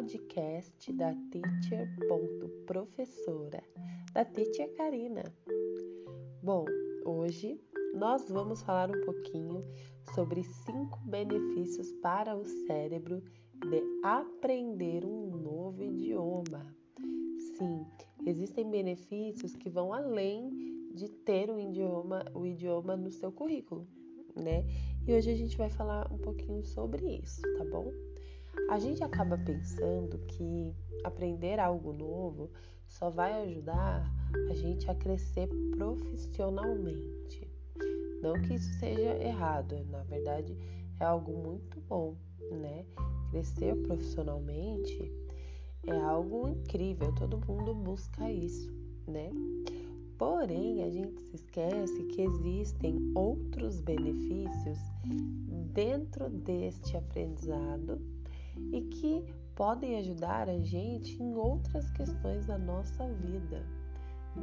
podcast da Teacher.professora, da Teacher Karina. Bom, hoje nós vamos falar um pouquinho sobre cinco benefícios para o cérebro de aprender um novo idioma. Sim, existem benefícios que vão além de ter um idioma, o idioma no seu currículo, né? E hoje a gente vai falar um pouquinho sobre isso, tá bom? A gente acaba pensando que aprender algo novo só vai ajudar a gente a crescer profissionalmente. Não que isso seja errado, na verdade é algo muito bom, né? Crescer profissionalmente é algo incrível, todo mundo busca isso, né? Porém, a gente se esquece que existem outros benefícios dentro deste aprendizado e que podem ajudar a gente em outras questões da nossa vida.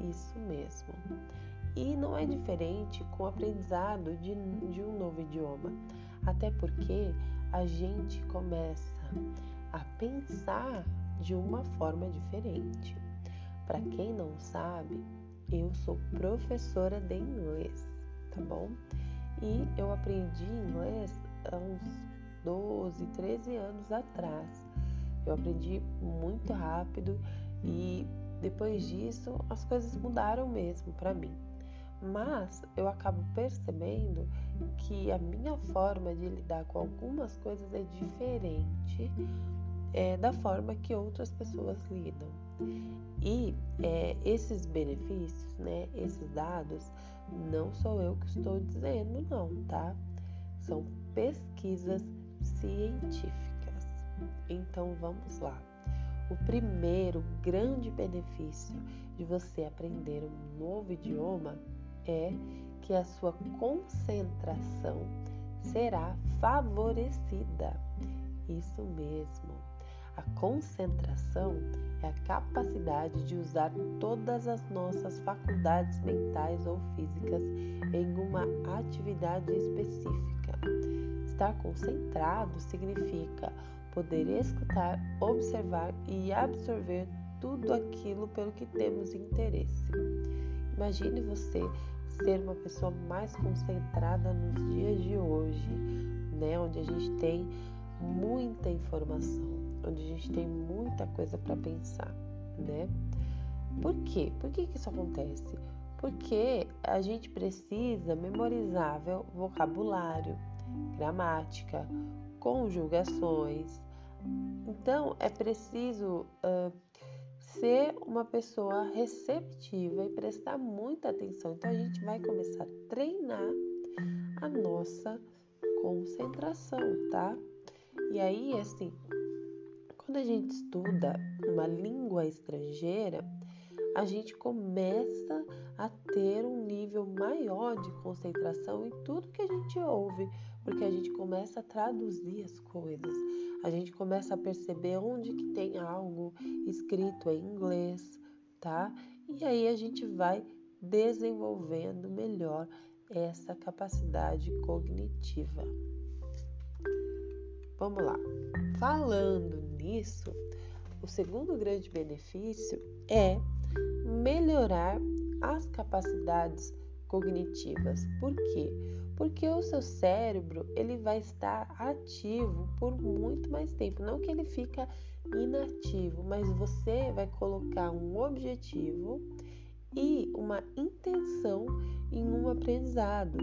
Isso mesmo. E não é diferente com o aprendizado de, de um novo idioma, até porque a gente começa a pensar de uma forma diferente. Para quem não sabe, eu sou professora de inglês, tá bom? E eu aprendi inglês há uns 12, 13 anos atrás. Eu aprendi muito rápido e depois disso as coisas mudaram mesmo para mim. Mas eu acabo percebendo que a minha forma de lidar com algumas coisas é diferente é, da forma que outras pessoas lidam. E é, esses benefícios, né, esses dados, não sou eu que estou dizendo, não, tá? São pesquisas científicas. Então vamos lá. O primeiro grande benefício de você aprender um novo idioma é que a sua concentração será favorecida. Isso mesmo. A concentração é a capacidade de usar todas as nossas faculdades mentais ou físicas em uma atividade específica. Estar concentrado significa poder escutar, observar e absorver tudo aquilo pelo que temos interesse. Imagine você ser uma pessoa mais concentrada nos dias de hoje, né, onde a gente tem muita informação, onde a gente tem muita coisa para pensar, né? Por quê? Por que, que isso acontece? Porque a gente precisa memorizar vocabulário, gramática, conjugações. Então, é preciso uh, ser uma pessoa receptiva e prestar muita atenção. Então, a gente vai começar a treinar a nossa concentração, tá? E aí, assim, quando a gente estuda uma língua estrangeira, a gente começa a ter um nível maior de concentração em tudo que a gente ouve, porque a gente começa a traduzir as coisas, a gente começa a perceber onde que tem algo escrito em inglês, tá? E aí a gente vai desenvolvendo melhor essa capacidade cognitiva. Vamos lá. Falando nisso, o segundo grande benefício é melhorar as capacidades cognitivas. Por quê? Porque o seu cérebro ele vai estar ativo por muito mais tempo, não que ele fica inativo, mas você vai colocar um objetivo e uma intenção em um aprendizado.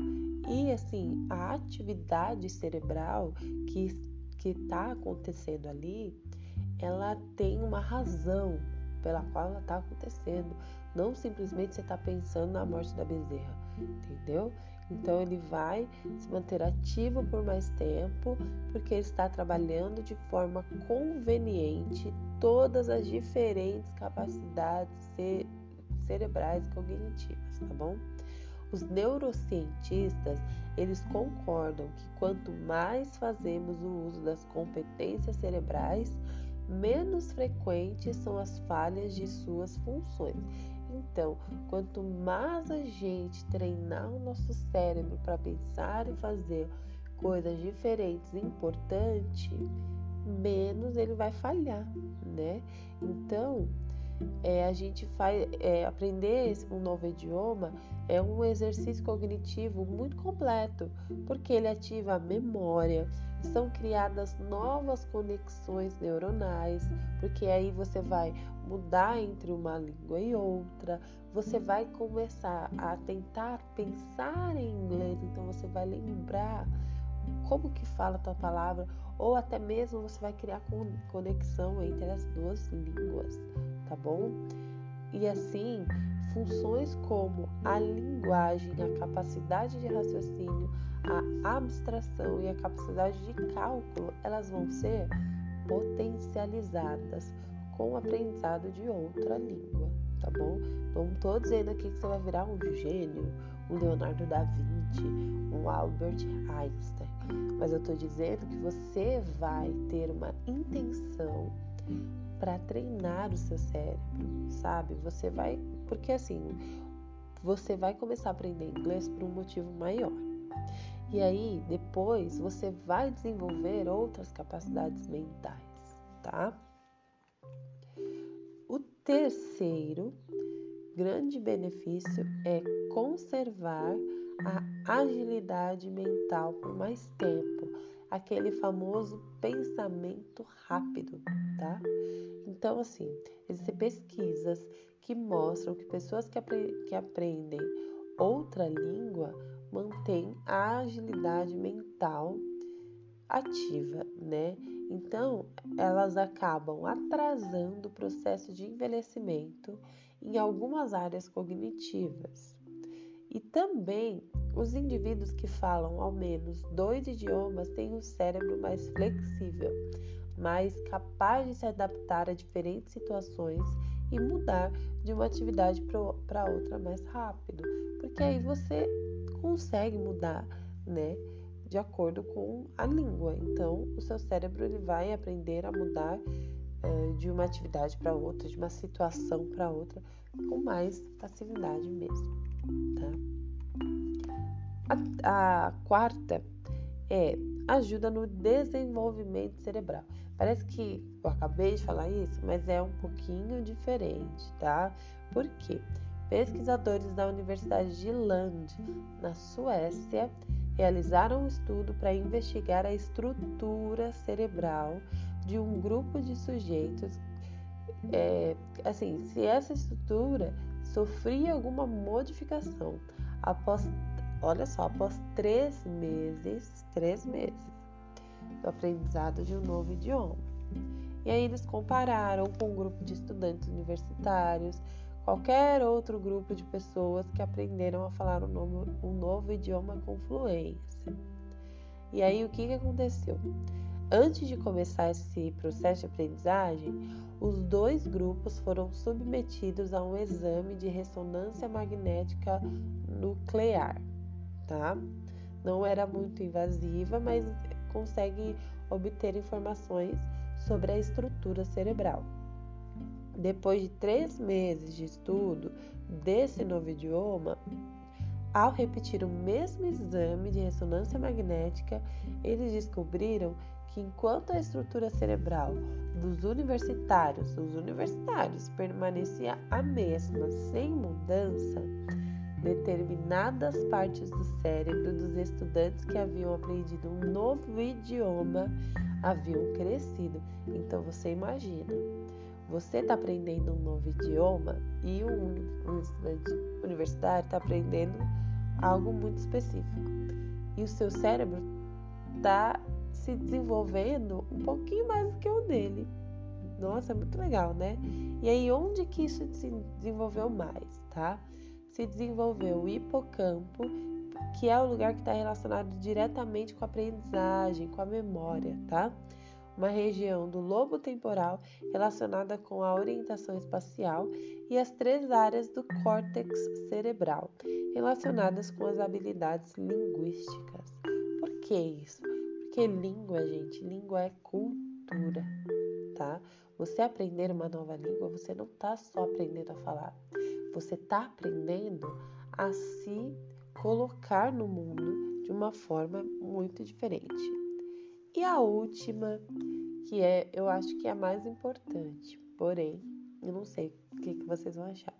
E assim, a atividade cerebral que que está acontecendo ali, ela tem uma razão pela qual ela está acontecendo. Não simplesmente você está pensando na morte da bezerra, entendeu? Então ele vai se manter ativo por mais tempo, porque ele está trabalhando de forma conveniente todas as diferentes capacidades cerebrais cognitivas, tá bom? Os neurocientistas, eles concordam que quanto mais fazemos o uso das competências cerebrais, menos frequentes são as falhas de suas funções. Então, quanto mais a gente treinar o nosso cérebro para pensar e fazer coisas diferentes e importantes, menos ele vai falhar, né? Então, é, a gente faz é, aprender um novo idioma é um exercício cognitivo muito completo, porque ele ativa a memória, são criadas novas conexões neuronais, porque aí você vai mudar entre uma língua e outra, você vai começar a tentar pensar em inglês, então você vai lembrar como que fala a tua palavra, ou até mesmo você vai criar conexão entre as duas línguas, tá bom? E assim, funções como a linguagem, a capacidade de raciocínio, a abstração e a capacidade de cálculo, elas vão ser potencializadas com o aprendizado de outra língua, tá bom? Não estou dizendo aqui que você vai virar um gênio, um Leonardo da Vinci, um Albert Einstein, mas eu estou dizendo que você vai ter uma intenção para treinar o seu cérebro, sabe? Você vai, porque assim, você vai começar a aprender inglês por um motivo maior. E aí, depois, você vai desenvolver outras capacidades mentais, tá? O terceiro grande benefício é conservar a agilidade mental por mais tempo, aquele famoso pensamento rápido, tá? Então, assim, existem pesquisas que mostram que pessoas que, apre que aprendem outra língua mantêm a agilidade mental ativa, né? Então, elas acabam atrasando o processo de envelhecimento em algumas áreas cognitivas. E também os indivíduos que falam ao menos dois idiomas têm um cérebro mais flexível, mais capaz de se adaptar a diferentes situações e mudar de uma atividade para outra mais rápido, porque aí você consegue mudar, né, de acordo com a língua. Então, o seu cérebro ele vai aprender a mudar é, de uma atividade para outra, de uma situação para outra, com mais facilidade mesmo, tá? A, a quarta é ajuda no desenvolvimento cerebral. Parece que eu acabei de falar isso, mas é um pouquinho diferente, tá? Por quê? Pesquisadores da Universidade de Lund, na Suécia, realizaram um estudo para investigar a estrutura cerebral de um grupo de sujeitos. É, assim, se essa estrutura sofria alguma modificação após, olha só, após três meses, três meses do aprendizado de um novo idioma. E aí eles compararam com um grupo de estudantes universitários, qualquer outro grupo de pessoas que aprenderam a falar um novo, um novo idioma com fluência. E aí o que, que aconteceu? Antes de começar esse processo de aprendizagem, os dois grupos foram submetidos a um exame de ressonância magnética nuclear, tá? Não era muito invasiva, mas consegue obter informações sobre a estrutura cerebral. Depois de três meses de estudo desse novo idioma, ao repetir o mesmo exame de ressonância magnética, eles descobriram que enquanto a estrutura cerebral dos universitários, os universitários permanecia a mesma, sem mudança, determinadas partes do cérebro dos estudantes que haviam aprendido um novo idioma haviam crescido. Então você imagina, você está aprendendo um novo idioma e um, um estudante universitário está aprendendo algo muito específico. E o seu cérebro está se desenvolvendo um pouquinho mais do que o dele. Nossa, é muito legal, né? E aí, onde que isso se desenvolveu mais, tá? Se desenvolveu o hipocampo, que é o lugar que está relacionado diretamente com a aprendizagem, com a memória, tá? uma região do lobo temporal relacionada com a orientação espacial e as três áreas do córtex cerebral relacionadas com as habilidades linguísticas. Por que isso? Porque língua, gente, língua é cultura, tá? Você aprender uma nova língua, você não está só aprendendo a falar, você está aprendendo a se colocar no mundo de uma forma muito diferente. E a última, que é, eu acho que é a mais importante. Porém, eu não sei o que, que vocês vão achar.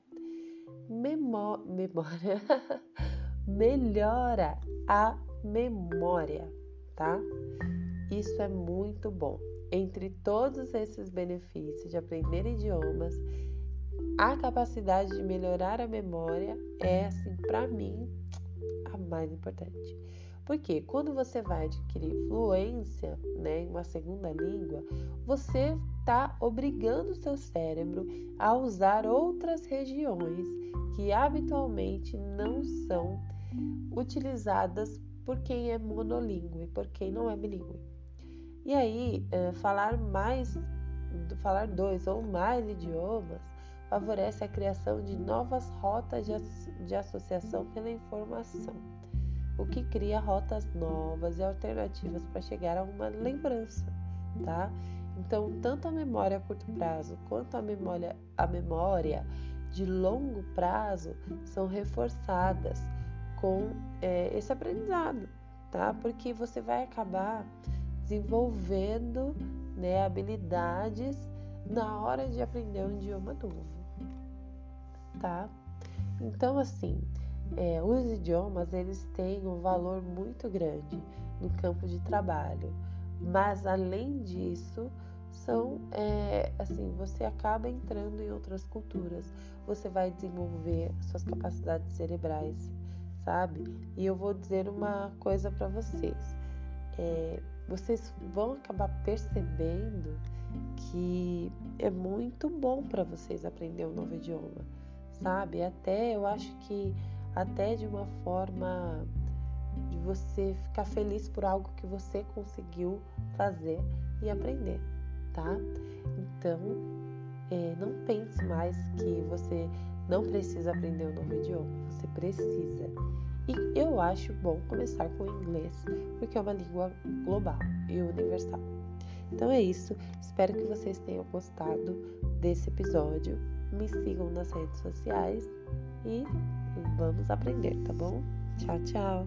Memó memória melhora a memória, tá? Isso é muito bom. Entre todos esses benefícios de aprender idiomas, a capacidade de melhorar a memória é, assim, para mim, a mais importante. Porque quando você vai adquirir fluência né, em uma segunda língua, você está obrigando o seu cérebro a usar outras regiões que habitualmente não são utilizadas por quem é monolíngue, por quem não é bilíngue. E aí, é, falar mais, falar dois ou mais idiomas favorece a criação de novas rotas de associação pela informação o que cria rotas novas e alternativas para chegar a uma lembrança, tá? Então, tanto a memória a curto prazo quanto a memória, a memória de longo prazo são reforçadas com é, esse aprendizado, tá? Porque você vai acabar desenvolvendo né, habilidades na hora de aprender um idioma novo, tá? Então, assim, é, os idiomas eles têm um valor muito grande no campo de trabalho, mas além disso são é, assim você acaba entrando em outras culturas, você vai desenvolver suas capacidades cerebrais, sabe? E eu vou dizer uma coisa para vocês, é, vocês vão acabar percebendo que é muito bom para vocês aprender um novo idioma, sabe? Até eu acho que até de uma forma de você ficar feliz por algo que você conseguiu fazer e aprender, tá? Então, é, não pense mais que você não precisa aprender um novo idioma, você precisa. E eu acho bom começar com o inglês, porque é uma língua global e universal. Então é isso, espero que vocês tenham gostado desse episódio. Me sigam nas redes sociais e vamos aprender, tá bom? Tchau, tchau!